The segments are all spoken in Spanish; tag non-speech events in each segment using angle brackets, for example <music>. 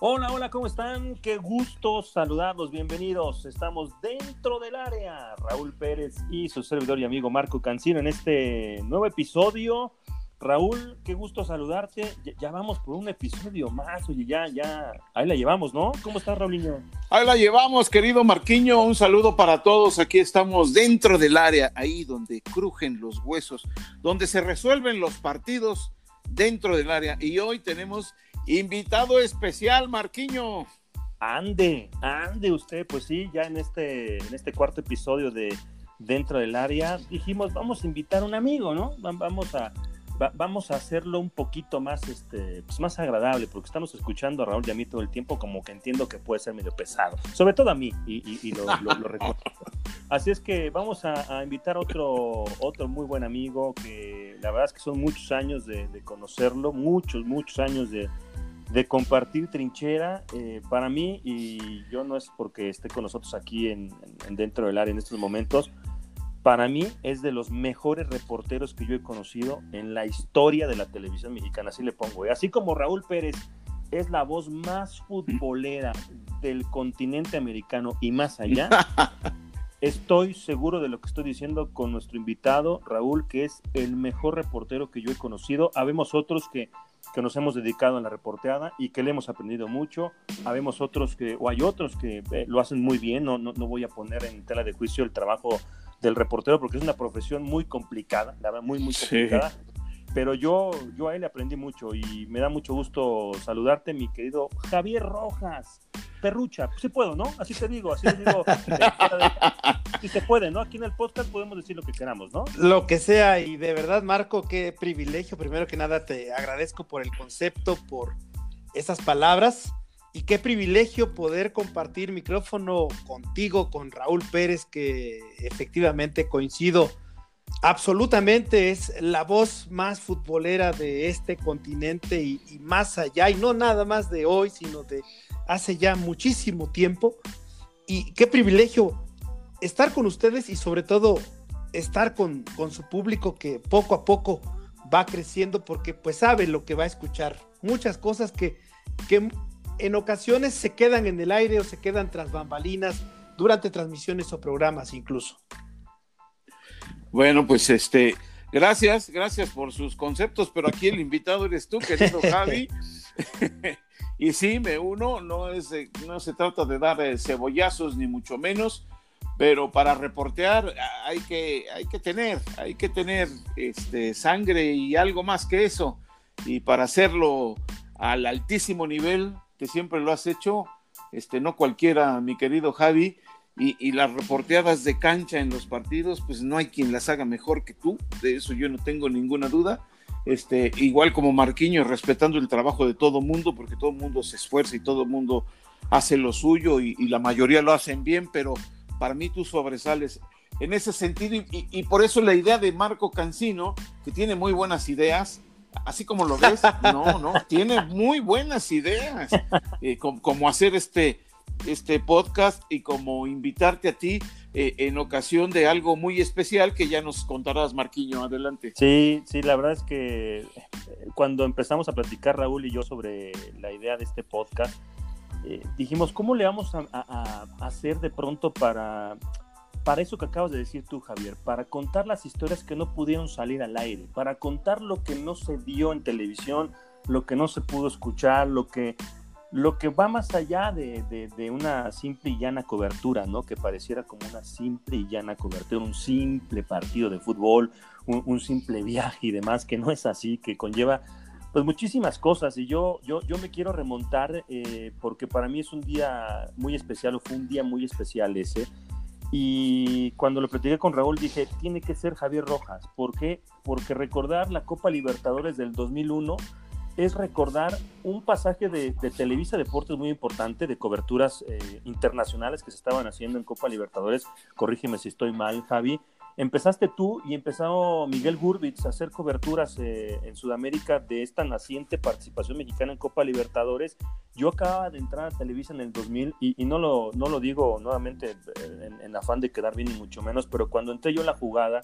Hola, hola, ¿cómo están? Qué gusto saludarlos, bienvenidos. Estamos dentro del área. Raúl Pérez y su servidor y amigo Marco Cancino en este nuevo episodio. Raúl, qué gusto saludarte. Ya, vamos por un episodio más, oye, ya, ya, ahí la llevamos, ¿no? ¿Cómo estás, Raulinho? Ahí la llevamos, querido Marquiño. Un saludo para todos. Aquí estamos dentro del área, ahí donde crujen los huesos, donde se resuelven los partidos dentro del área. Y hoy tenemos Invitado especial, Marquiño. Ande, ande usted, pues sí, ya en este, en este cuarto episodio de Dentro del Área, dijimos, vamos a invitar a un amigo, ¿no? Vamos a, vamos a hacerlo un poquito más, este, pues más agradable, porque estamos escuchando a Raúl y a mí todo el tiempo, como que entiendo que puede ser medio pesado, sobre todo a mí, y, lo, recuerdo. <laughs> Así es que vamos a, invitar a otro, otro muy buen amigo, que la verdad es que son muchos años de conocerlo, muchos, muchos años de de compartir trinchera eh, para mí y yo no es porque esté con nosotros aquí en, dentro del área en estos momentos para mí es de los mejores reporteros que yo he conocido en la historia de la televisión mexicana así le pongo ¿eh? así como Raúl Pérez es la voz más futbolera del continente americano y más allá <laughs> estoy seguro de lo que estoy diciendo con nuestro invitado Raúl que es el mejor reportero que yo he conocido habemos otros que que nos hemos dedicado en la reporteada y que le hemos aprendido mucho. Habemos otros que, o hay otros que eh, lo hacen muy bien, no, no, no, voy a poner en tela de juicio el trabajo del reportero porque es una profesión muy complicada, la verdad, muy, muy complicada. Pero yo, yo a él aprendí mucho y me da mucho gusto saludarte, mi querido Javier Rojas. Perrucha, pues sí puedo, ¿no? Así te digo, así te digo. <laughs> Si se puede, ¿no? Aquí en el podcast podemos decir lo que queramos, ¿no? Lo que sea, y de verdad, Marco, qué privilegio. Primero que nada, te agradezco por el concepto, por esas palabras, y qué privilegio poder compartir micrófono contigo, con Raúl Pérez, que efectivamente coincido absolutamente, es la voz más futbolera de este continente y, más allá, y no nada más de hoy, sino de hace ya muchísimo tiempo. Y qué privilegio estar con ustedes y sobre todo estar con, su público que poco a poco va creciendo porque pues sabe lo que va a escuchar. Muchas cosas que, que en ocasiones se quedan en el aire o se quedan tras bambalinas durante transmisiones o programas incluso. Bueno, pues este, gracias, gracias por sus conceptos, pero aquí el invitado eres tú, querido <laughs> Javi. <laughs> y sí, me uno, no, es, no se trata de dar eh, cebollazos ni mucho menos, pero para reportear hay que, hay que tener, hay que tener este, sangre y algo más que eso. Y para hacerlo al altísimo nivel que siempre lo has hecho, este, no cualquiera, mi querido Javi, y, y, las reporteadas de cancha en los partidos, pues no hay quien las haga mejor que tú, de eso yo no tengo ninguna duda. Este, igual como Marquiño, respetando el trabajo de todo mundo, porque todo mundo se esfuerza y todo mundo hace lo suyo y, y la mayoría lo hacen bien, pero para mí tú sobresales en ese sentido y, por eso la idea de Marco Cancino, que tiene muy buenas ideas, así como lo ves, no, no, tiene muy buenas ideas, eh, como, hacer este, este podcast y como invitarte a ti eh, en ocasión de algo muy especial que ya nos contarás, Marquiño, adelante. Sí, sí, la verdad es que eh, cuando empezamos a platicar Raúl y yo sobre la idea de este podcast, eh, dijimos, ¿cómo le vamos a, hacer de pronto para, para eso que acabas de decir tú, Javier? Para contar las historias que no pudieron salir al aire, para contar lo que no se vio en televisión, lo que no se pudo escuchar, lo que, lo que va más allá de, una simple y llana cobertura, ¿no? Que pareciera como una simple y llana cobertura, un simple partido de fútbol, un simple viaje y demás, que no es así, que conlleva pues muchísimas cosas y yo, yo, yo me quiero remontar eh, porque para mí es un día muy especial o fue un día muy especial ese. Y cuando lo platiqué con Raúl dije, tiene que ser Javier Rojas. ¿Por qué? Porque recordar la Copa Libertadores del 2001 es recordar un pasaje de, Televisa Deportes muy importante, de coberturas eh, internacionales que se estaban haciendo en Copa Libertadores. Corrígeme si estoy mal, Javi Empezaste tú y empezó Miguel Gurbitz a hacer coberturas eh, en Sudamérica de esta naciente participación mexicana en Copa Libertadores. Yo acababa de entrar a Televisa en el 2000 y, no, lo, no lo digo nuevamente eh, en, afán de quedar bien ni mucho menos, pero cuando entré yo en la jugada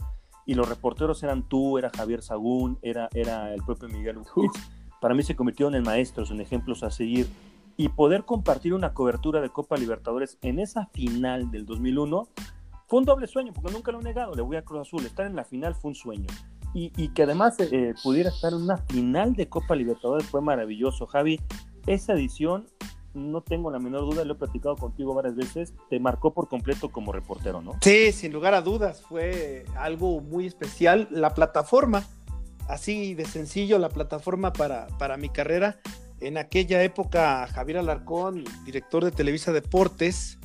y los reporteros eran tú, era Javier Sagún, era, era el propio Miguel Gurbitz, para mí se convirtieron en maestros, en ejemplos a seguir. y poder compartir una cobertura de Copa Libertadores en esa final del 2001 fue un doble sueño, porque nunca lo he negado, le voy a Cruz Azul, estar en la final fue un sueño. Y, y que además eh, pudiera estar en una final de Copa Libertadores fue maravilloso, Javi. Esa edición, no tengo la menor duda, lo he platicado contigo varias veces, te marcó por completo como reportero, ¿no? Sí, sin lugar a dudas, fue algo muy especial. La plataforma, así de sencillo, la plataforma para, para mi carrera. En aquella época, Javier Alarcón, director de Televisa Deportes,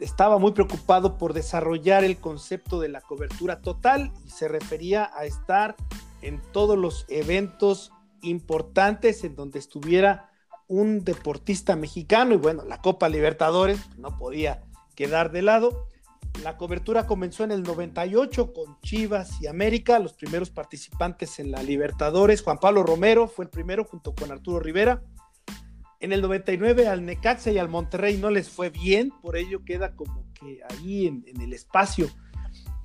estaba muy preocupado por desarrollar el concepto de la cobertura total y se refería a estar en todos los eventos importantes en donde estuviera un deportista mexicano y bueno, la Copa Libertadores no podía quedar de lado. La cobertura comenzó en el 98 con Chivas y América, los primeros participantes en la Libertadores. Juan Pablo Romero fue el primero junto con Arturo Rivera. En el 99 al Necaxa y al Monterrey no les fue bien, por ello queda como que ahí en, en el espacio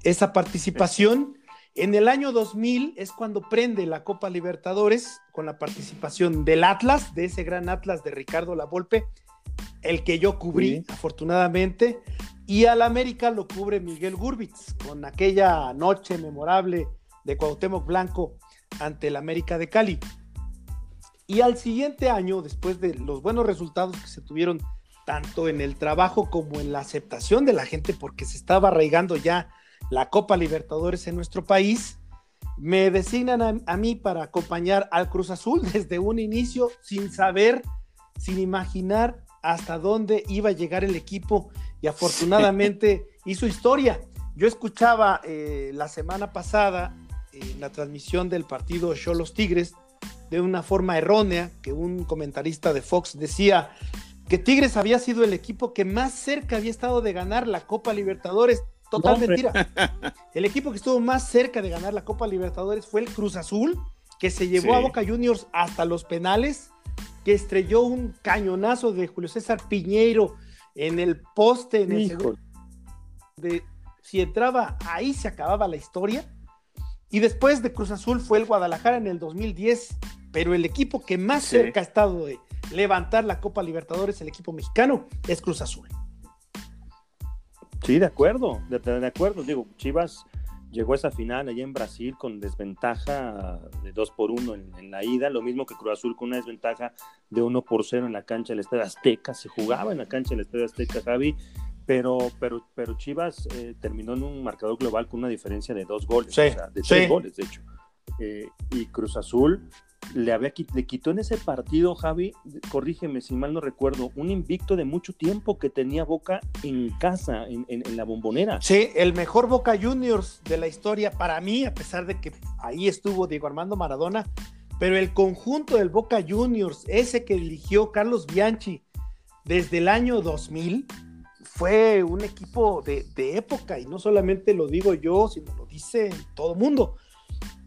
esa participación. En el año 2000 es cuando prende la Copa Libertadores con la participación del Atlas, de ese gran Atlas de Ricardo Lavolpe, el que yo cubrí sí. afortunadamente, y al América lo cubre Miguel Gurbitz con aquella noche memorable de Cuauhtémoc Blanco ante el América de Cali. Y al siguiente año, después de los buenos resultados que se tuvieron tanto en el trabajo como en la aceptación de la gente, porque se estaba arraigando ya la Copa Libertadores en nuestro país, me designan a, a, mí para acompañar al Cruz Azul <laughs> desde un inicio sin saber, sin imaginar hasta dónde iba a llegar el equipo y afortunadamente hizo historia. Yo escuchaba eh, la semana pasada eh, la transmisión del partido Cholos Tigres de una forma errónea, que un comentarista de Fox decía que Tigres había sido el equipo que más cerca había estado de ganar la Copa Libertadores. Total mentira. <laughs> El equipo que estuvo más cerca de ganar la Copa Libertadores fue el Cruz Azul, que se llevó sí. a Boca Juniors hasta los penales, que estrelló un cañonazo de Julio César Piñeiro en el poste, en el segundo. De, si entraba, ahí se acababa la historia. Y después de Cruz Azul fue el Guadalajara en el 2010, pero el equipo que más sí. cerca ha estado de levantar la Copa Libertadores, el equipo mexicano, es Cruz Azul. Sí, de acuerdo, de, de acuerdo. Digo, Chivas llegó a esa final allá en Brasil con desventaja de 2 por 1 en, en, la ida, lo mismo que Cruz Azul con una desventaja de 1 por 0 en la cancha del Estadio Azteca, se jugaba en la cancha del Estadio Azteca, Javi, pero, pero, pero Chivas eh, terminó en un marcador global con una diferencia de dos goles, sí, o sea, de sí. tres goles, de hecho. Eh, y Cruz Azul le, había, le quitó en ese partido, Javi, corrígeme si mal no recuerdo, un invicto de mucho tiempo que tenía Boca en casa, en, la bombonera. Sí, el mejor Boca Juniors de la historia para mí, a pesar de que ahí estuvo Diego Armando Maradona, pero el conjunto del Boca Juniors, ese que dirigió Carlos Bianchi desde el año 2000, fue un equipo de, de época, y no solamente lo digo yo, sino lo dice todo mundo.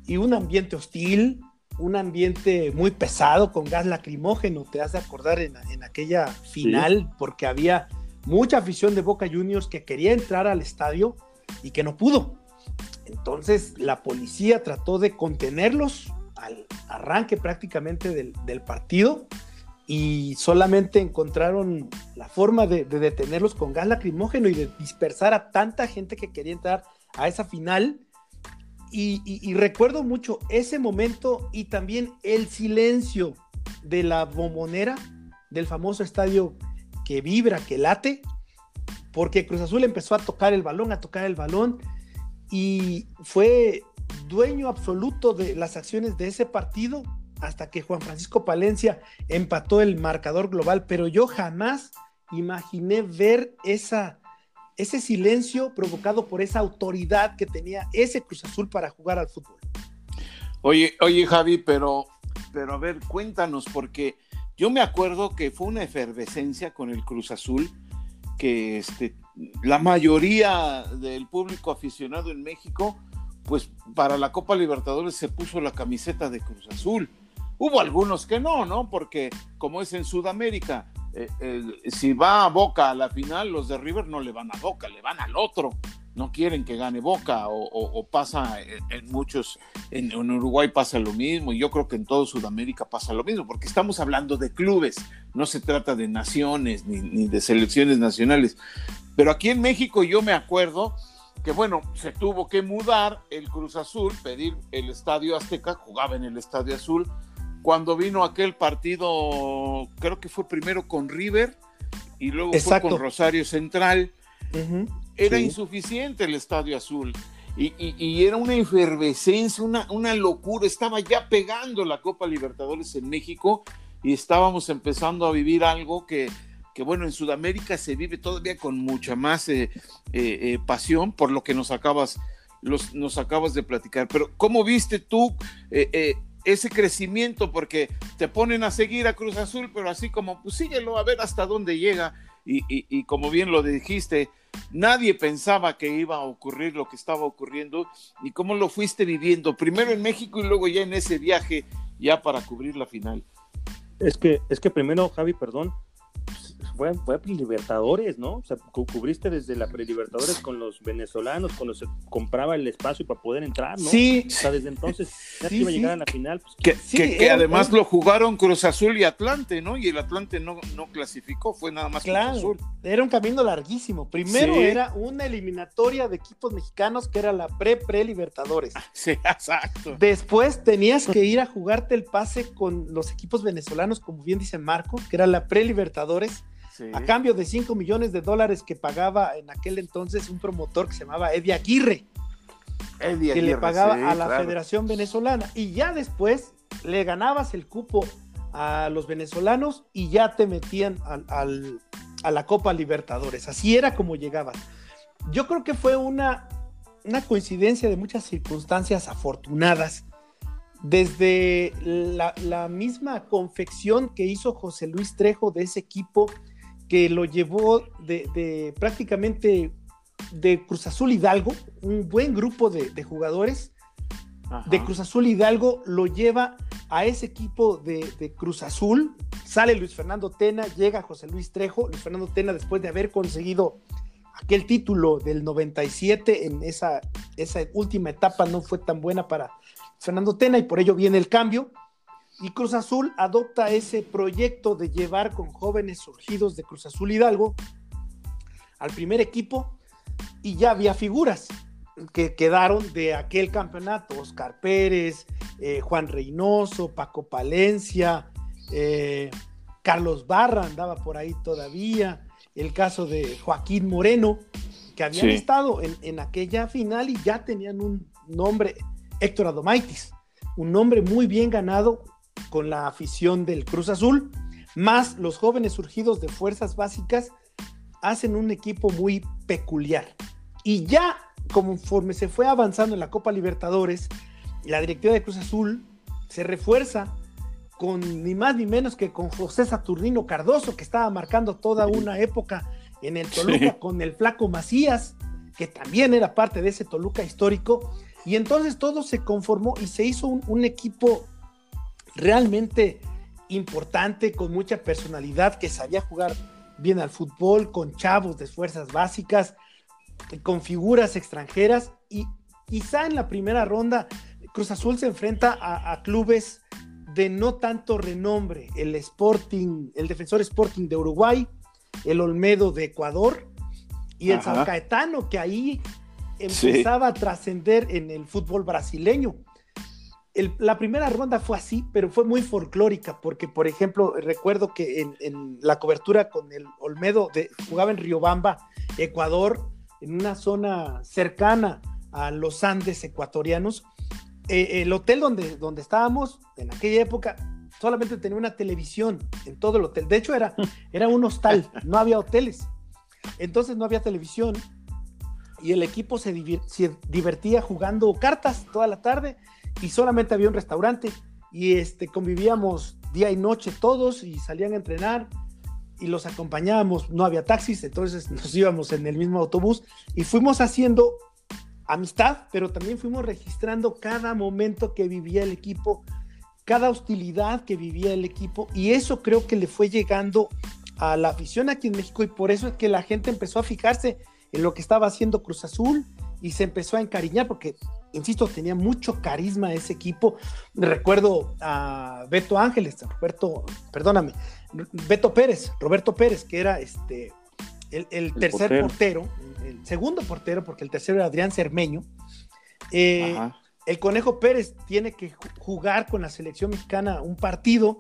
Y un ambiente hostil, un ambiente muy pesado con gas lacrimógeno, te has de acordar en, en aquella final, sí. porque había mucha afición de Boca Juniors que quería entrar al estadio y que no pudo. Entonces la policía trató de contenerlos al arranque prácticamente del, del partido y solamente encontraron la forma de, de, detenerlos con gas lacrimógeno y de dispersar a tanta gente que quería entrar a esa final y, recuerdo mucho ese momento y también el silencio de la bombonera del famoso estadio que vibra, que late, porque Cruz Azul empezó a tocar el balón, a tocar el balón y fue dueño absoluto de las acciones de ese partido hasta que Juan Francisco Palencia empató el marcador global, pero yo jamás imaginé ver esa ese silencio provocado por esa autoridad que tenía ese Cruz Azul para jugar al fútbol. Oye, oye Javi, pero, pero a ver, cuéntanos, porque yo me acuerdo que fue una efervescencia con el Cruz Azul, que este, la mayoría del público aficionado en México, pues para la Copa Libertadores se puso la camiseta de Cruz Azul. Hubo algunos que no, ¿no? Porque como es en Sudamérica, eh, eh, si va a Boca a la final, los de River no le van a Boca, le van al otro. no quieren que gane Boca o, pasa en, muchos, en, Uruguay pasa lo mismo y yo creo que en todo Sudamérica pasa lo mismo, porque estamos hablando de clubes, no se trata de naciones ni, ni de selecciones nacionales. Pero aquí en México yo me acuerdo que bueno, se tuvo que mudar el Cruz Azul, pedir el Estadio Azteca, jugaba en el Estadio Azul, cuando vino aquel partido, creo que fue primero con River y luego fue con Rosario Central era insuficiente el Estadio Azul. Y, era una efervescencia, una, una locura. Estaba ya pegando la Copa Libertadores en México y estábamos empezando a vivir algo que, que bueno, en Sudamérica se vive todavía con mucha más eh, eh, eh, pasión por lo que nos acabas, los, nos acabas de platicar. Pero ¿cómo viste tú ese crecimiento? Porque te ponen a seguir a Cruz Azul, pero así como, pues síguelo a ver hasta dónde llega. Y, y como bien lo dijiste, Nadie pensaba que iba a ocurrir lo que estaba ocurriendo y cómo lo fuiste viviendo, primero en México y luego ya en ese viaje ya para cubrir la final. Es que, es que primero, Javi, perdón, fue, fue Libertadores, ¿no? O sea, cubriste desde la pre-Libertadores con los venezolanos, cuando se compraba el espacio para poder entrar, ¿no? Sí. O sea, desde entonces ya iba a llegar a la final. Pues, que, que, además lo jugaron Cruz Azul y Atlante, ¿no? Y el Atlante no, no clasificó, fue nada más claro, Cruz Azul. Era un camino larguísimo. Primero era una eliminatoria de equipos mexicanos que era la pre-pre-Libertadores. Sí, <laughs> exacto. Después tenías que ir a jugarte el pase con los equipos venezolanos, como bien dice Marco, que era la pre-Libertadores a cambio de 5 millones de dólares que pagaba en aquel entonces un promotor que se llamaba Eddie Aguirre, que le pagaba a la Federación Venezolana. Y ya después le ganabas el cupo a los venezolanos y ya te metían a la Copa Libertadores. Así era como llegaban. Yo creo que fue una, una coincidencia de muchas circunstancias afortunadas. Desde la, la misma confección que hizo José Luis Trejo de ese equipo que lo llevó de, prácticamente de Cruz Azul Hidalgo, un buen grupo de, jugadores de Cruz Azul Hidalgo lo lleva a ese equipo de, Cruz Azul, sale Luis Fernando Tena, llega José Luis Trejo, Luis Fernando Tena después de haber conseguido aquel título del 97 en esa, esa última etapa no fue tan buena para Fernando Tena y por ello viene el cambio y Cruz Azul adopta ese proyecto de llevar con jóvenes surgidos de Cruz Azul Hidalgo al primer equipo y ya había figuras que quedaron de aquel campeonato, Oscar Pérez, eh, Juan Reynoso, Paco Palencia, eh, Carlos Barra andaba por ahí todavía, el caso de Joaquín Moreno, que habían estado en, en, aquella final y ya tenían un nombre, Héctor Adomaitis, un nombre muy bien ganado con la afición del Cruz Azul, más los jóvenes surgidos de fuerzas básicas, hacen un equipo muy peculiar. Y ya conforme se fue avanzando en la Copa Libertadores, la directiva de Cruz Azul se refuerza con ni más ni menos que con José Saturnino Cardoso, que estaba marcando toda una época en el Toluca, con el flaco Macías, que también era parte de ese Toluca histórico. Y entonces todo se conformó y se hizo un equipo realmente importante, con mucha personalidad, que sabía jugar bien al fútbol, con chavos de fuerzas básicas, con figuras extranjeras y quizá en la primera ronda Cruz Azul se enfrenta a, clubes de no tanto renombre, el Sporting, el Defensor Sporting de Uruguay, el Olmedo de Ecuador y el San Caetano que ahí empezaba a trascender en el fútbol brasileño la primera ronda fue así, pero fue muy folclórica, porque, por ejemplo, recuerdo que en, la cobertura con el Olmedo de, jugaba en Riobamba, Ecuador, en una zona cercana a los Andes ecuatorianos. Eh, el hotel donde, donde estábamos en aquella época solamente tenía una televisión en todo el hotel. De hecho, era, <laughs> era un hostal, no había hoteles. Entonces no había televisión y el equipo se divertía jugando cartas toda la tarde y solamente había un restaurante. Y este, convivíamos día y noche todos y salían a entrenar y los acompañábamos, no había taxis, entonces nos íbamos en el mismo autobús y fuimos haciendo amistad, pero también fuimos registrando cada momento que vivía el equipo, cada hostilidad que vivía el equipo. Y eso creo que le fue llegando a la afición aquí en México y por eso es que la gente empezó a fijarse en lo que estaba haciendo Cruz Azul y se empezó a encariñar porque, insisto, tenía mucho carisma ese equipo. Recuerdo a Beto Ángeles, Roberto, perdóname, Beto Pérez, Roberto Pérez, que era este el, tercer portero. el segundo portero, porque el tercero era Adrián Cermeño. Eh, el Conejo Pérez tiene que jugar con la selección mexicana un partido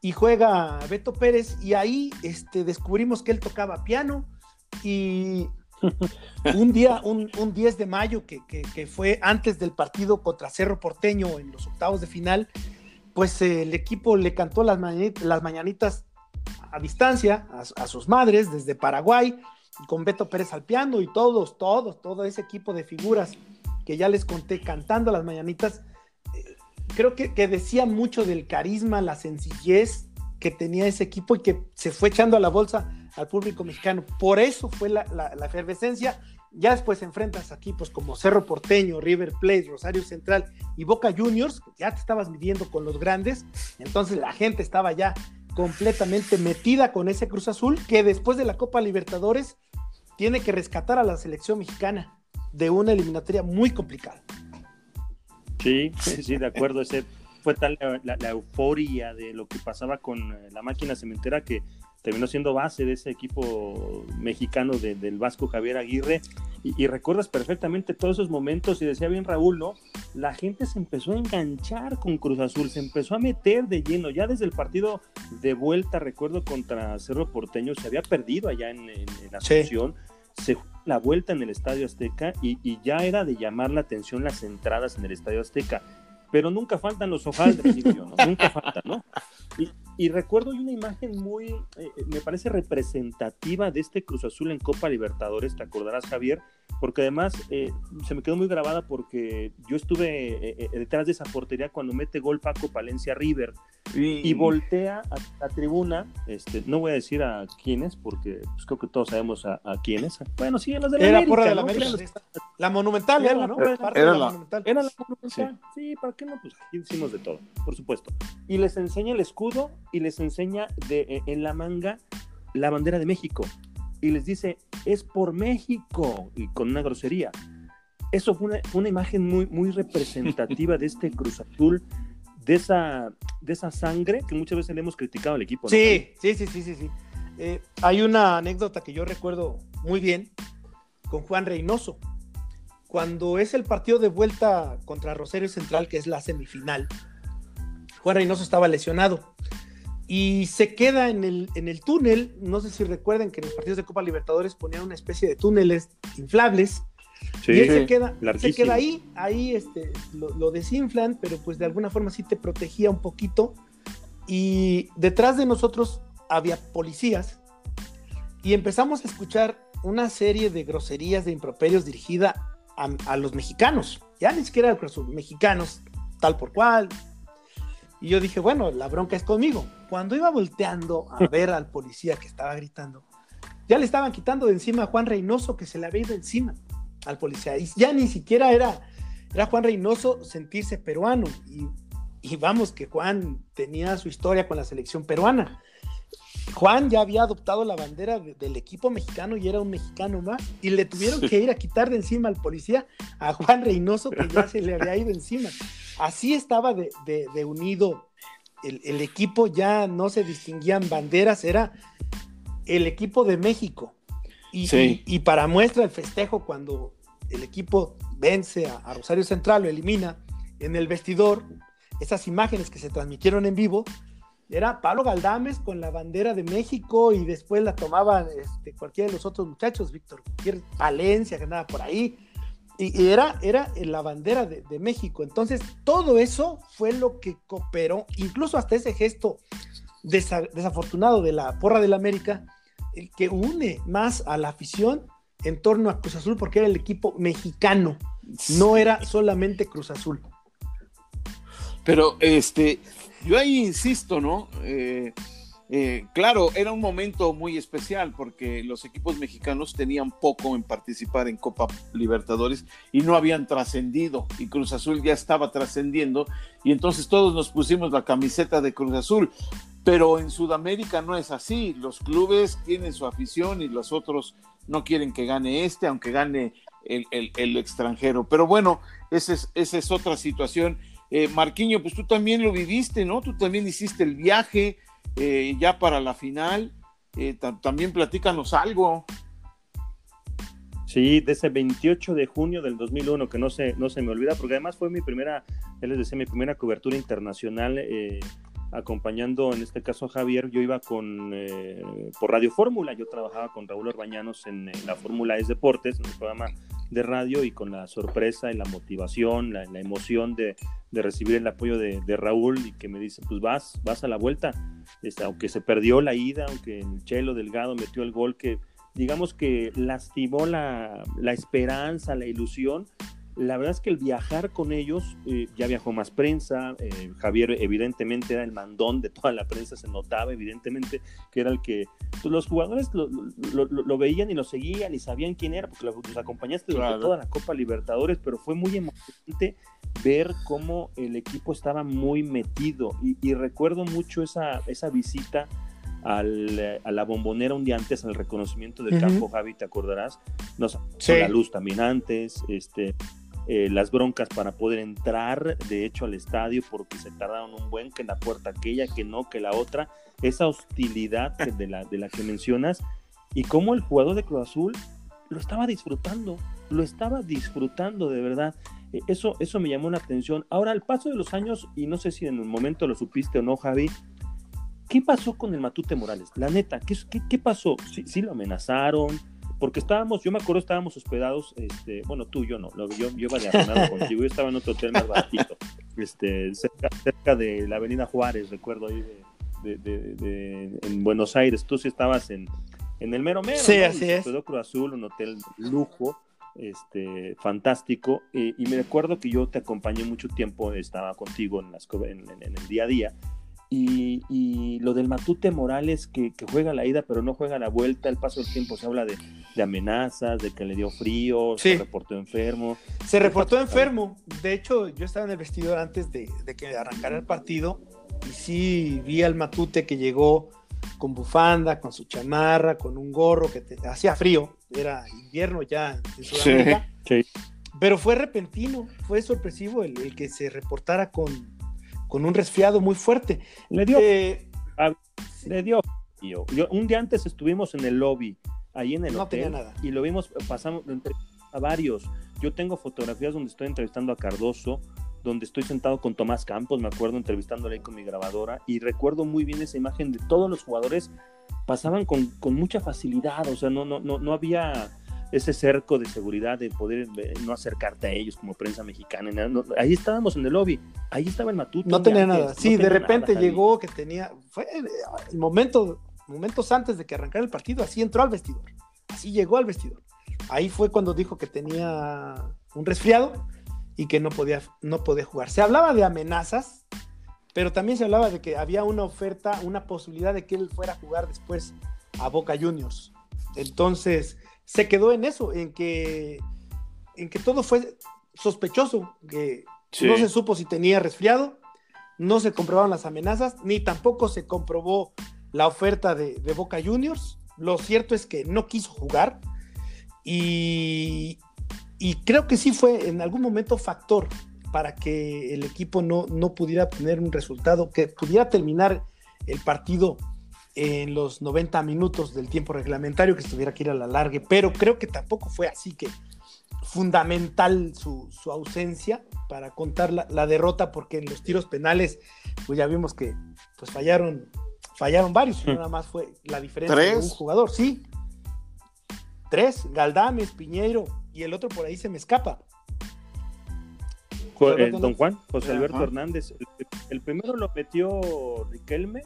y juega Beto Pérez y ahí este, descubrimos que él tocaba piano y <laughs> un día, un, 10 de mayo que, fue antes del partido contra Cerro Porteño en los octavos de final, pues el equipo le cantó las, mañanitas a distancia a, sus madres desde Paraguay, con Beto Pérez al piano y todos, todos, todo ese equipo de figuras que ya les conté cantando las mañanitas, eh, creo que decía mucho del carisma, la sencillez que tenía ese equipo y que se fue echando a la bolsa al público mexicano. Por eso fue la, la, efervescencia. Ya después enfrentas a equipos como Cerro Porteño, River Plate, Rosario Central y Boca Juniors, ya te estabas midiendo con los grandes, entonces la gente estaba ya completamente metida con ese Cruz Azul que después de la Copa Libertadores tiene que rescatar a la selección mexicana de una eliminatoria muy complicada. Sí, sí, de acuerdo. Ese, fue tal la, euforia de lo que pasaba con eh, la máquina cementera que terminó siendo base de ese equipo mexicano del Vasco Javier Aguirre. Y, recuerdas perfectamente todos esos momentos, y decía bien Raúl, ¿no? La gente se empezó a enganchar con Cruz Azul, se empezó a meter de lleno. Ya desde el partido de vuelta, recuerdo, contra Cerro Porteño, se había perdido allá en, la sección. Se jugó la vuelta en el Estadio Azteca y, y ya era de llamar la atención las entradas en el Estadio Azteca pero nunca faltan los ojales <laughs> de ¿no? Nunca faltan, ¿no? Y, recuerdo una imagen muy, eh, eh, me parece representativa de este Cruz Azul en Copa Libertadores, te acordarás, Javier, porque además eh, se me quedó muy grabada porque yo estuve detrás de esa portería cuando mete gol Paco Palencia River y voltea a la tribuna, este, no voy a decir a quiénes, porque pues, creo que todos sabemos a, quiénes. Bueno, sí, los de la era América, de la América. La monumental era, ¿no? Era, la, monumental. Era la monumental. Sí. ¿para qué no? Pues aquí decimos de todo, por supuesto. Y les enseña el escudo y les enseña de, eh, en la manga la bandera de México. Y les dice, es por México, y con una grosería. Eso fue una, una imagen muy, muy representativa de este Cruz Azul de esa, de esa sangre que muchas veces le hemos criticado al equipo. Sí, sí, sí, sí, sí, sí. Eh, hay una anécdota que yo recuerdo muy bien con Juan Reynoso. Cuando es el partido de vuelta contra Rosario Central, que es la semifinal, Juan Reynoso estaba lesionado y se queda en el, en el túnel. No sé si recuerden que en los partidos de Copa Libertadores ponían una especie de túneles inflables y él se queda, se queda ahí, ahí este, lo, desinflan, pero pues de alguna forma sí te protegía un poquito. Y detrás de nosotros había policías y empezamos a escuchar una serie de groserías, de improperios dirigida a, los mexicanos, ya ni siquiera a los mexicanos, tal por cual. Y yo dije, bueno, la bronca es conmigo. Cuando iba volteando a <laughs> ver al policía que estaba gritando, ya le estaban quitando de encima a Juan Reynoso que se le había ido encima al policía. Y ya ni siquiera era, era Juan Reynoso sentirse peruano. Y, y vamos, que Juan tenía su historia con la selección peruana. Juan ya había adoptado la bandera del equipo mexicano y era un mexicano más. Y le tuvieron que ir a quitar de encima al policía a Juan Reynoso, que ya se le había <laughs> ido encima. Así estaba de, de, unido el, el, equipo, ya no se distinguían banderas, era el equipo de México. Y, para muestra el festejo, cuando el equipo vence a, Rosario Central, lo elimina en el vestidor, esas imágenes que se transmitieron en vivo, era Pablo Galdames con la bandera de México y después la tomaban este, cualquiera de los otros muchachos, Víctor Valencia, que andaba por ahí, y, era, era la bandera de, México. Entonces, todo eso fue lo que cooperó, incluso hasta ese gesto desafortunado de la porra del América, el que une más a la afición en torno a Cruz Azul porque era el equipo mexicano, no era solamente Cruz Azul. Pero este, yo ahí insisto, ¿no? Eh, eh, claro, era un momento muy especial porque los equipos mexicanos tenían poco en participar en Copa Libertadores y no habían trascendido y Cruz Azul ya estaba trascendiendo y entonces todos nos pusimos la camiseta de Cruz Azul pero en Sudamérica no es así. Los clubes tienen su afición y los otros no quieren que gane este, aunque gane el, extranjero. Pero bueno, esa es, otra situación. Eh, Marquiño, pues tú también lo viviste, ¿no? Tú también hiciste el viaje eh, ya para la final. Eh, también platícanos algo. Sí, de ese 28 de junio del 2001, que no se, no se me olvida, porque además fue mi primera, les decía, mi primera cobertura internacional, eh, acompañando en este caso a Javier, yo iba con, eh, por Radio Fórmula, yo trabajaba con Raúl Orbañanos en, la Fórmula Es Deportes, en el programa de radio, y con la sorpresa y la motivación, la, emoción de, recibir el apoyo de, de, Raúl y que me dice, pues vas, vas a la vuelta, este, aunque se perdió la ida, aunque el Chelo Delgado metió el gol que digamos que lastimó la, esperanza, la ilusión. La verdad es que el viajar con ellos, eh, ya viajó más prensa, eh, Javier evidentemente era el mandón de toda la prensa, se notaba evidentemente que era el que pues, los jugadores lo, veían y lo seguían y sabían quién era, porque los acompañaste durante toda la Copa Libertadores, pero fue muy emocionante ver cómo el equipo estaba muy metido. Y, recuerdo mucho esa, esa visita al, a la bombonera un día antes al reconocimiento del campo, Javi, te acordarás, nos la luz también antes, este, eh, las broncas para poder entrar, de hecho, al estadio, porque se tardaron un buen, que la puerta aquella, que no, que la otra, esa hostilidad de la, de la que mencionas, y cómo el jugador de Cruz Azul lo estaba disfrutando, lo estaba disfrutando de verdad. E, eso, eso me llamó la atención. Ahora, al paso de los años, y no sé si en un momento lo supiste o no, Javi, ¿Qué pasó con el Matute Morales? La neta, ¿qué, qué, pasó? ¿Sí, ¿Sí, lo amenazaron? Porque estábamos, yo me acuerdo, estábamos hospedados, este, bueno, tú, yo no, yo, yo iba de <laughs> contigo, yo estaba en otro hotel más baratito, este, cerca, de la Avenida Juárez, recuerdo ahí de, en Buenos Aires, tú sí estabas en, en el mero mero, sí, así es. Cruz Azul, un hotel lujo, este, fantástico, y me recuerdo que yo te acompañé mucho tiempo, estaba contigo en, las, en, en el día a día, y, lo del Matute Morales que, juega la ida pero no juega la vuelta, el paso del tiempo se habla de, amenazas, de que le dio frío, se reportó enfermo. Se reportó enfermo, de hecho yo estaba en el vestidor antes de, que arrancara el partido y sí vi al Matute que llegó con bufanda, con su chamarra, con un gorro que hacía frío, era invierno ya en Sudamérica. Pero fue repentino, fue sorpresivo el que se reportara con, con un resfriado muy fuerte. Le dio. Eh, le dio. Yo, un día antes estuvimos en el lobby, ahí en el no hotel, nada. y lo vimos, pasamos a varios. Yo tengo fotografías donde estoy entrevistando a Cardoso, donde estoy sentado con Tomás Campos, me acuerdo entrevistándole ahí con mi grabadora, y recuerdo muy bien esa imagen de todos los jugadores pasaban con, con mucha facilidad, o sea, no, no, no, no había ese cerco de seguridad de poder eh, no acercarte a ellos como prensa mexicana. ahí estábamos en el lobby, ahí estaba el Matute. No tenía nada, sí, de repente llegó que tenía, fue el momento, momentos antes de que arrancara el partido, así entró al vestidor, así llegó al vestidor. Ahí fue cuando dijo que tenía un resfriado y que no podía, no podía jugar. Se hablaba de amenazas, pero también se hablaba de que había una oferta, una posibilidad de que él fuera a jugar después a Boca Juniors. Entonces, se quedó en eso, en que, en que todo fue sospechoso, que no se supo si tenía resfriado, no se comprobaron las amenazas, ni tampoco se comprobó la oferta de, Boca Juniors. Lo cierto es que no quiso jugar y, y, creo que sí fue en algún momento factor para que el equipo no, no pudiera tener un resultado, que pudiera terminar el partido en los 90 minutos del tiempo reglamentario, que estuviera que ir a la largue, pero creo que tampoco fue así que fundamental su, ausencia para contar la, derrota, porque en los tiros penales, pues ya vimos que pues fallaron, fallaron varios, hmm. nada más fue la diferencia de un jugador, sí. Tres, Galdames, Piñeiro, y el otro por ahí se me escapa. don Juan, José Alberto Hernández. el, primero lo metió Riquelme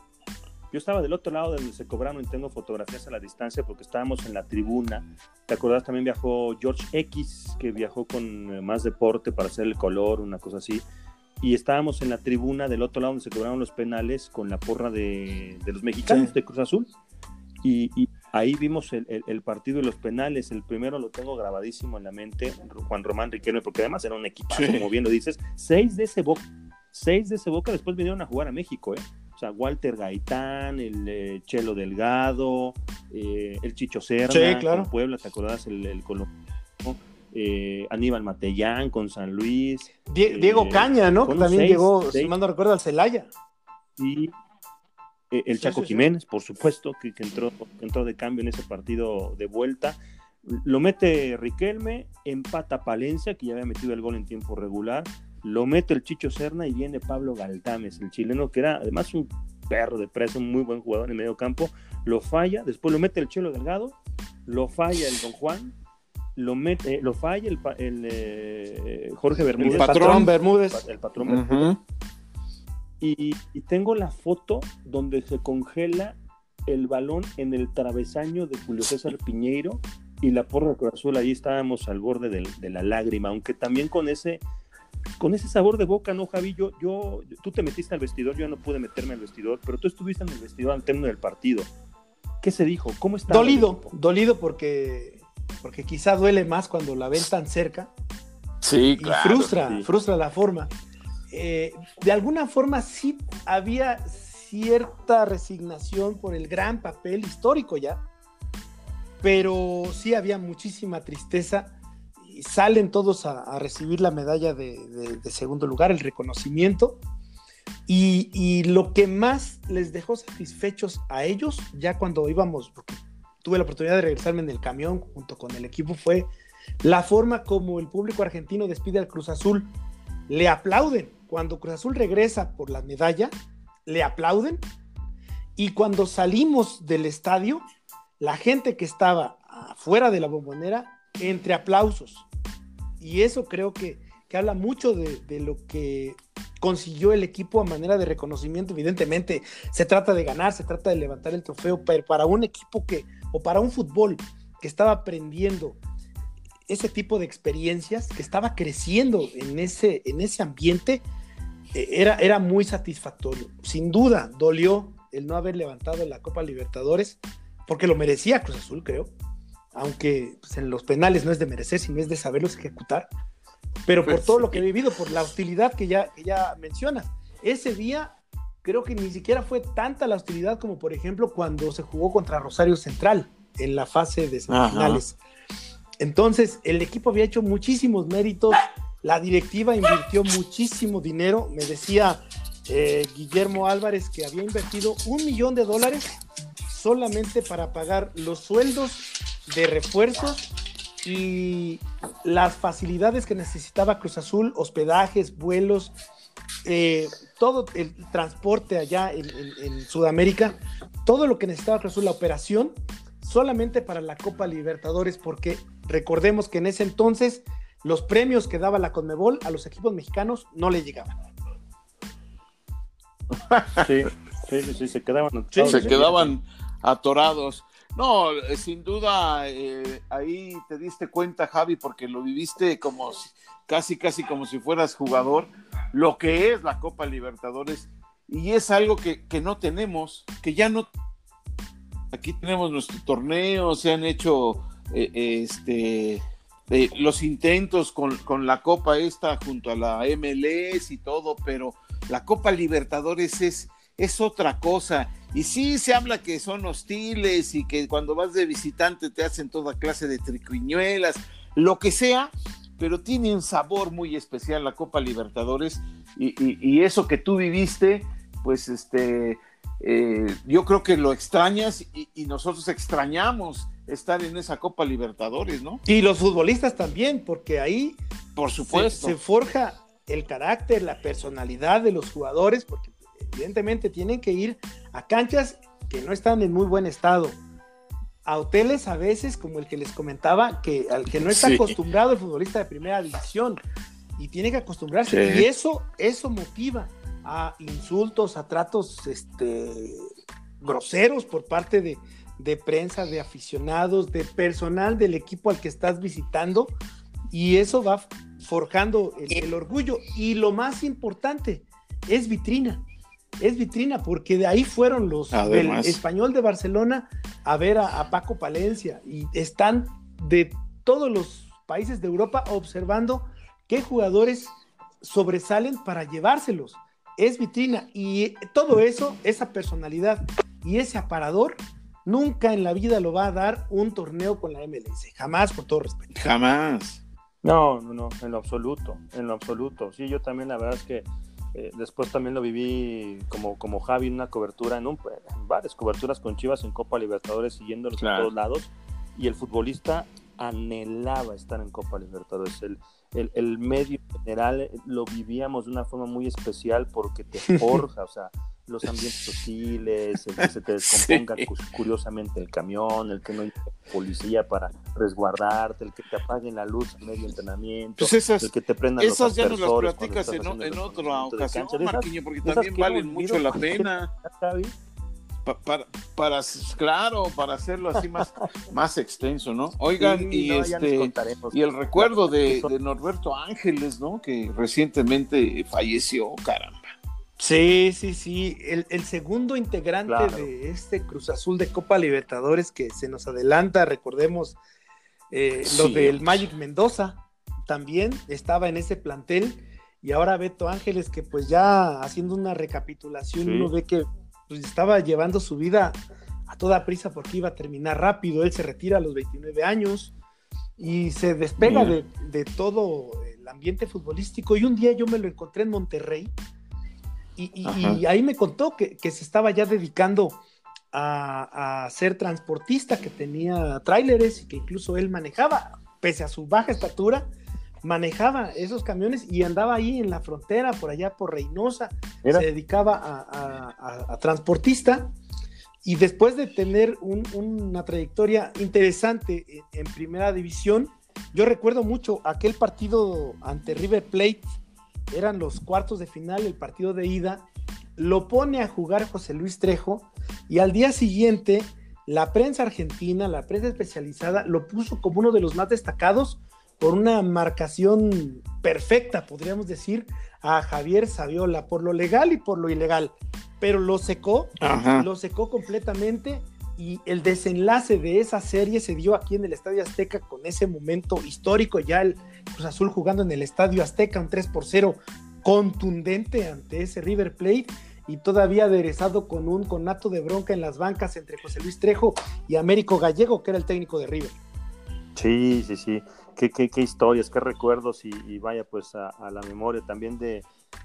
yo estaba del otro lado donde se cobraron y tengo fotografías a la distancia porque estábamos en la tribuna. ¿Te acordás? También viajó George X, que viajó con eh, más deporte para hacer el color, una cosa así. Y estábamos en la tribuna del otro lado donde se cobraron los penales con la porra de, los mexicanos de Cruz Azul. Y, ahí vimos el, partido de los penales. El primero lo tengo grabadísimo en la mente, Juan Román Riquelme, porque además era un equipo, como bien lo dices. Seis de ese Boca, seis de ese Boca después vinieron a jugar a México, ¿eh? O sea, Walter Gaitán, el eh, Chelo Delgado, eh, el Chicho Serna claro. con Puebla, ¿te acordás? El, el eh, Aníbal Matellán con San Luis. Die- Diego Eh, Caña, ¿no? Que también seis, llegó, si seis. mal no recuerdo, al Celaya. y eh, el Sí, Chaco sí, sí. Jiménez, por supuesto, que, que entró, que entró de cambio en ese partido de vuelta. Lo mete Riquelme, empata Palencia, que ya había metido el gol en tiempo regular. Lo mete el Chicho Serna y viene Pablo Galtames, el chileno, que era además un perro de presa, un muy buen jugador en medio campo. Lo falla, después lo mete el Chelo Delgado, lo falla el Don Juan, lo, mete, eh, lo falla el, el, eh, Jorge Bermúdez, El patrón. patrón Bermúdez. el patrón Bermúdez. Y, y tengo la foto donde se congela el balón en el travesaño de Julio César Piñeiro y la porra de Cruz Azul. Ahí estábamos al borde del- de, la lágrima, aunque también con ese, con ese sabor de boca, ¿no, Javi? Yo, yo, tú te metiste al vestidor, yo no pude meterme al vestidor, pero tú estuviste en el vestidor al término del partido. ¿Qué se dijo? ¿Cómo está? Dolido, dolido porque, porque quizá duele más cuando la ven tan cerca Sí, y claro. frustra, sí. frustra la forma. Eh, de alguna forma sí había cierta resignación por el gran papel histórico ya, pero sí había muchísima tristeza y salen todos a, a recibir la medalla de, de- de segundo lugar, el reconocimiento. Y, y lo que más les dejó satisfechos a ellos, ya cuando íbamos, porque tuve la oportunidad de regresarme en el camión junto con el equipo, fue la forma como el público argentino despide al Cruz Azul. Le aplauden. Cuando Cruz Azul regresa por la medalla, le aplauden. Y cuando salimos del estadio, la gente que estaba afuera de la bombonera, entre aplausos. Y eso creo que, que habla mucho de, de lo que consiguió el equipo a manera de reconocimiento. Evidentemente, se trata de ganar, se trata de levantar el trofeo, pero para un equipo que, o para un fútbol que estaba aprendiendo ese tipo de experiencias, que estaba creciendo en ese, en ese ambiente, eh, era, era muy satisfactorio. Sin duda, dolió el no haber levantado la Copa Libertadores, porque lo merecía Cruz Azul, creo. Aunque pues, en los penales no es de merecer, sino es de saberlos ejecutar. Pero por Pues todo lo que he vivido, por la hostilidad que ya, que ya mencionas. Ese día creo que ni siquiera fue tanta la hostilidad como, por ejemplo, cuando se jugó contra Rosario Central en la fase de semifinales. Entonces, el equipo había hecho muchísimos méritos, la directiva invirtió muchísimo dinero. Me decía eh, Guillermo Álvarez que había invertido un millón de dólares solamente para pagar los sueldos de refuerzos y las facilidades que necesitaba Cruz Azul, hospedajes, vuelos, eh, todo el transporte allá en, en- en Sudamérica, todo lo que necesitaba Cruz Azul, la operación, solamente para la Copa Libertadores, porque recordemos que en ese entonces los premios que daba la Conmebol a los equipos mexicanos no le llegaban. Sí, sí, sí, se quedaban. Sí, se sí. quedaban atorados. No, eh, sin duda, eh, ahí te diste cuenta, Javi, porque lo viviste como si- casi, casi como si fueras jugador, lo que es la Copa Libertadores, y es algo que, que no tenemos, que ya no. Aquí tenemos nuestro torneo, se han hecho eh, este, los intentos con, con la Copa esta junto a la MLS y todo, pero la Copa Libertadores es, es otra cosa. Y sí se habla que son hostiles y que cuando vas de visitante te hacen toda clase de triquiñuelas, lo que sea, pero tiene un sabor muy especial la Copa Libertadores y, y- y eso que tú viviste, pues este, eh, yo creo que lo extrañas y, y nosotros extrañamos estar en esa Copa Libertadores, ¿no? Y los futbolistas también, porque ahí Por se, supuesto. se forja el carácter, la personalidad de los jugadores, porque evidentemente tienen que ir a canchas que no están en muy buen estado. A hoteles a veces, como el que les comentaba, que al que no está Sí. acostumbrado el futbolista de primera división y tiene que acostumbrarse. Sí. Y eso, eso motiva a insultos, a tratos este, groseros por parte de, de prensa, de aficionados, de personal del equipo al que estás visitando. Y eso va forjando el, el orgullo. Y lo más importante, es vitrina. Es vitrina, porque de ahí fueron los del español de Barcelona a ver a, a Paco Palencia. Y están de todos los países de Europa observando qué jugadores sobresalen para llevárselos. es vitrina. Y todo eso, esa personalidad y ese aparador, nunca en la vida lo va a dar un torneo con la MLS. Jamás, por todo respeto. Jamás. No, no, no, en lo absoluto, en lo absoluto. Sí, yo también la verdad es que eh, después también lo viví como, como Javi en una cobertura, en, un, varias coberturas con Chivas en Copa Libertadores, siguiéndolos a todos lados. Y el futbolista anhelaba estar en Copa Libertadores. El, el, el, medio general eh, lo vivíamos de una forma muy especial porque te <laughs> forja, o sea, los ambientes hostiles, el que se te <laughs> descomponga curiosamente el camión, el que no hay policía para resguardarte, el que te apaguen la luz en medio entrenamiento, pues el que te prendan esas los ya nos las platicas en, en otra ocasión, Marquiño, porque también valen mucho la pena. para, para, claro, para hacerlo así más, más extenso, ¿no? Oigan, y este y el recuerdo de, de, Norberto Ángeles, ¿no? Que recientemente falleció, caramba. Sí, sí, sí. El, el segundo integrante de este Cruz Azul de Copa Libertadores que se nos adelanta, recordemos eh, lo del Magic Mendoza, también estaba en ese plantel. Y ahora Beto Ángeles, que pues ya haciendo una recapitulación, uno ve que pues, estaba llevando su vida a toda prisa porque iba a terminar rápido. Él se retira a los 29 años y se despega de, de, todo el ambiente futbolístico. Y un día yo me lo encontré en Monterrey y, ahí me contó que, se estaba ya dedicando a, ser transportista, que tenía tráileres y que incluso él manejaba, pese a su baja estatura, manejaba esos camiones y andaba ahí en la frontera, por allá por Reynosa, se dedicaba a, transportista. Y después de tener una trayectoria interesante en, primera división, yo recuerdo mucho aquel partido ante River Plate eran los cuartos de final, el partido de ida, lo pone a jugar José Luis Trejo y al día siguiente la prensa argentina, la prensa especializada, lo puso como uno de los más destacados por una marcación perfecta, podríamos decir, a Javier Saviola, por lo legal y por lo ilegal, pero lo secó, lo secó completamente y el desenlace de esa serie se dio aquí en el Estadio Azteca con ese momento histórico, ya el Cruz Azul jugando en el Estadio Azteca, un 3 por 0 contundente ante ese River Plate y todavía aderezado con un conato de bronca en las bancas entre José Luis Trejo y Américo Gallego, que era el técnico de River. Sí, sí, sí. Qué, historias, qué recuerdos y, vaya pues a, la memoria también de,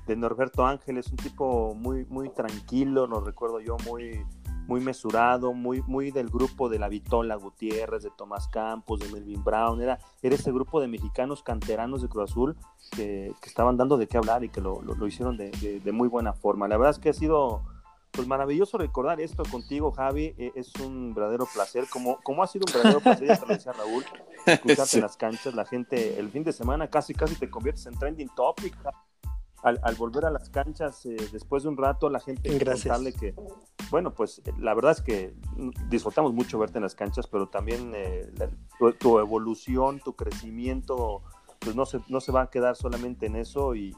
de Norberto Ángeles, un tipo muy, muy tranquilo, lo recuerdo yo, muy, muy mesurado, muy, muy del grupo de la Vitola Gutiérrez, de Tomás Campos, de Melvin Brown, era, era ese grupo de mexicanos canteranos de Cruz Azul que, estaban dando de qué hablar y que lo, hicieron de, muy buena forma. La verdad es que ha sido pues maravilloso recordar esto contigo, Javi, e, es un verdadero placer, como, como ha sido un verdadero placer, ya te lo decía Raúl, escucharte <laughs> en las canchas, la gente, el fin de semana casi casi te conviertes en trending topic, al, volver a las canchas eh, después de un rato, la gente contarle que, bueno, pues eh, la verdad es que disfrutamos mucho verte en las canchas, pero también eh, tu, evolución, tu crecimiento, pues no se, no se va a quedar solamente en eso y,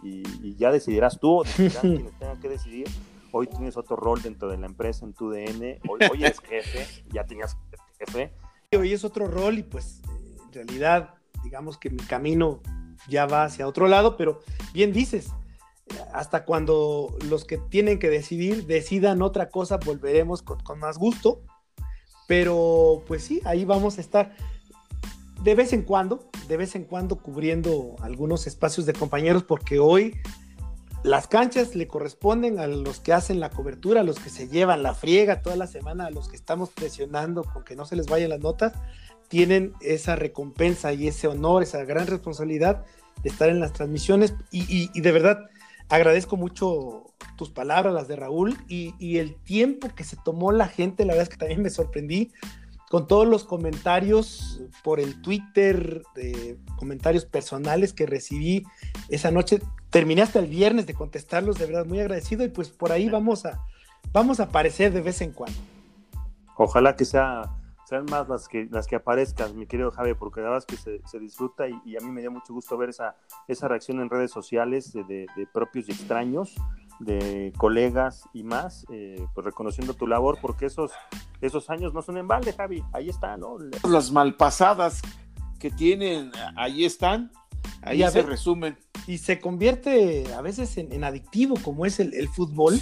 ya decidirás tú o decidirán <laughs> quienes tengan que decidir. Hoy tienes otro rol dentro de la empresa en tu DN, hoy, hoy eres jefe, ya tenías jefe. Hoy es otro rol y pues en realidad digamos que mi camino ya va hacia otro lado, pero bien dices, hasta cuando los que tienen que decidir decidan otra cosa, volveremos con, más gusto. Pero pues sí, ahí vamos a estar de vez en cuando, de vez en cuando cubriendo algunos espacios de compañeros, porque hoy las canchas le corresponden a los que hacen la cobertura, a los que se llevan la friega toda la semana, a los que estamos presionando con que no se les vayan las notas, tienen esa recompensa y ese honor, esa gran responsabilidad de estar en las transmisiones y de verdad agradezco mucho tus palabras, las de Raúl, y, el tiempo que se tomó la gente, la verdad es que también me sorprendí con todos los comentarios por el Twitter, de comentarios personales que recibí esa noche. Terminé hasta el viernes de contestarlos, de verdad muy agradecido, y pues por ahí vamos a, vamos a aparecer de vez en cuando. Ojalá que sea sean más las que, las que aparezcan, mi querido Javi, porque la verdad es que se, disfruta y, a mí me dio mucho gusto ver esa, esa reacción en redes sociales de, propios y extraños, de colegas y más, eh, pues reconociendo tu labor, porque esos, esos años no son en balde, Javi, ahí están, ¿no? Las malpasadas que tienen, ahí están, ahí se resumen. y se convierte a veces en, adictivo como es el, fútbol,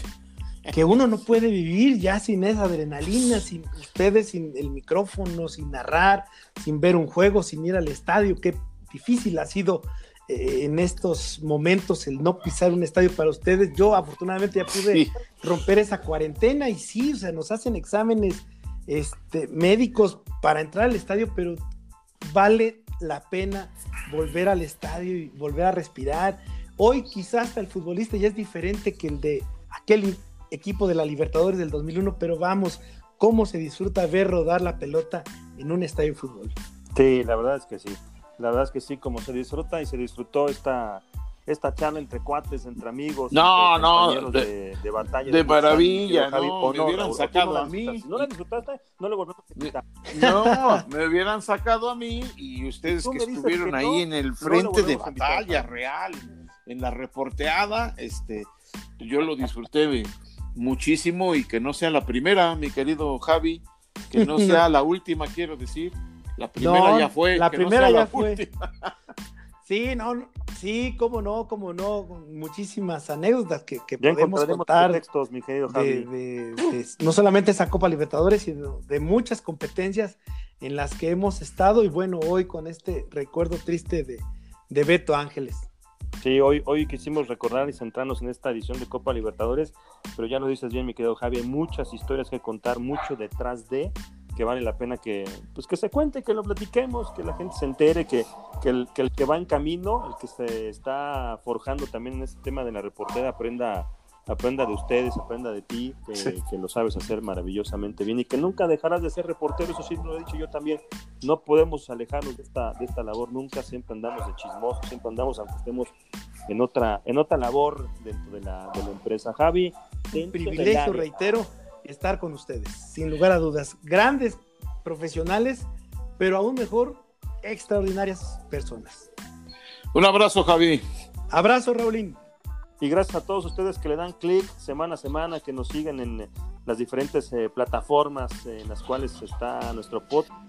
que uno no puede vivir ya sin esa adrenalina, sin ustedes, sin el micrófono, sin narrar, sin ver un juego, sin ir al estadio. Qué difícil ha sido eh, en estos momentos el no pisar un estadio para ustedes. Yo afortunadamente ya pude romper esa cuarentena y sí, o sea, nos hacen exámenes este, médicos para entrar al estadio, pero vale la pena volver al estadio y volver a respirar. Hoy quizás hasta el futbolista ya es diferente que el de aquel equipo de la Libertadores del 2001, pero vamos, cómo se disfruta ver rodar la pelota en un estadio de fútbol. Sí, la verdad es que sí. La verdad es que sí, como se disfruta y se disfrutó esta, esta charla entre cuates, entre amigos. No, no, de, de, batalla. De, maravilla, no, me hubieran sacado a mí. no la disfrutaste, no le volvemos a quitar. No, me hubieran sacado a mí y ustedes que estuvieron ahí en el frente de batalla real, en la reporteada, este, yo lo disfruté muchísimo y que no sea la primera, mi querido Javi, que no <laughs> sea la última, quiero decir. La primera ya fue. La primera ya fue. <laughs> Sí, no, sí, cómo no, cómo no, muchísimas anécdotas que, podemos contar. Textos, mi querido Javi. no solamente esa Copa Libertadores, sino de muchas competencias en las que hemos estado y bueno, hoy con este recuerdo triste de, de Beto Ángeles. Sí, hoy, hoy quisimos recordar y centrarnos en esta edición de Copa Libertadores, pero ya lo dices bien, mi querido Javi, muchas historias que contar, mucho detrás de, que vale la pena que, pues que se cuente, que lo platiquemos, que la gente se entere, que, que, el, que va en camino, el que se está forjando también en este tema de la reportera, aprenda, aprenda de ustedes, aprenda de ti, que, lo sabes hacer maravillosamente bien y que nunca dejarás de ser reportero, eso sí lo he dicho yo también, no podemos alejarnos de esta, de esta labor nunca, siempre andamos de chismosos, siempre andamos aunque estemos en otra, en otra labor dentro de la, de la empresa. Javi, un privilegio, reitero estar con ustedes, sin lugar a dudas. Grandes profesionales, pero aún mejor, extraordinarias personas. Un abrazo, Javi. Abrazo, Raulín. Y gracias a todos ustedes que le dan clic semana a semana, que nos siguen en las diferentes eh, plataformas en las cuales está nuestro podcast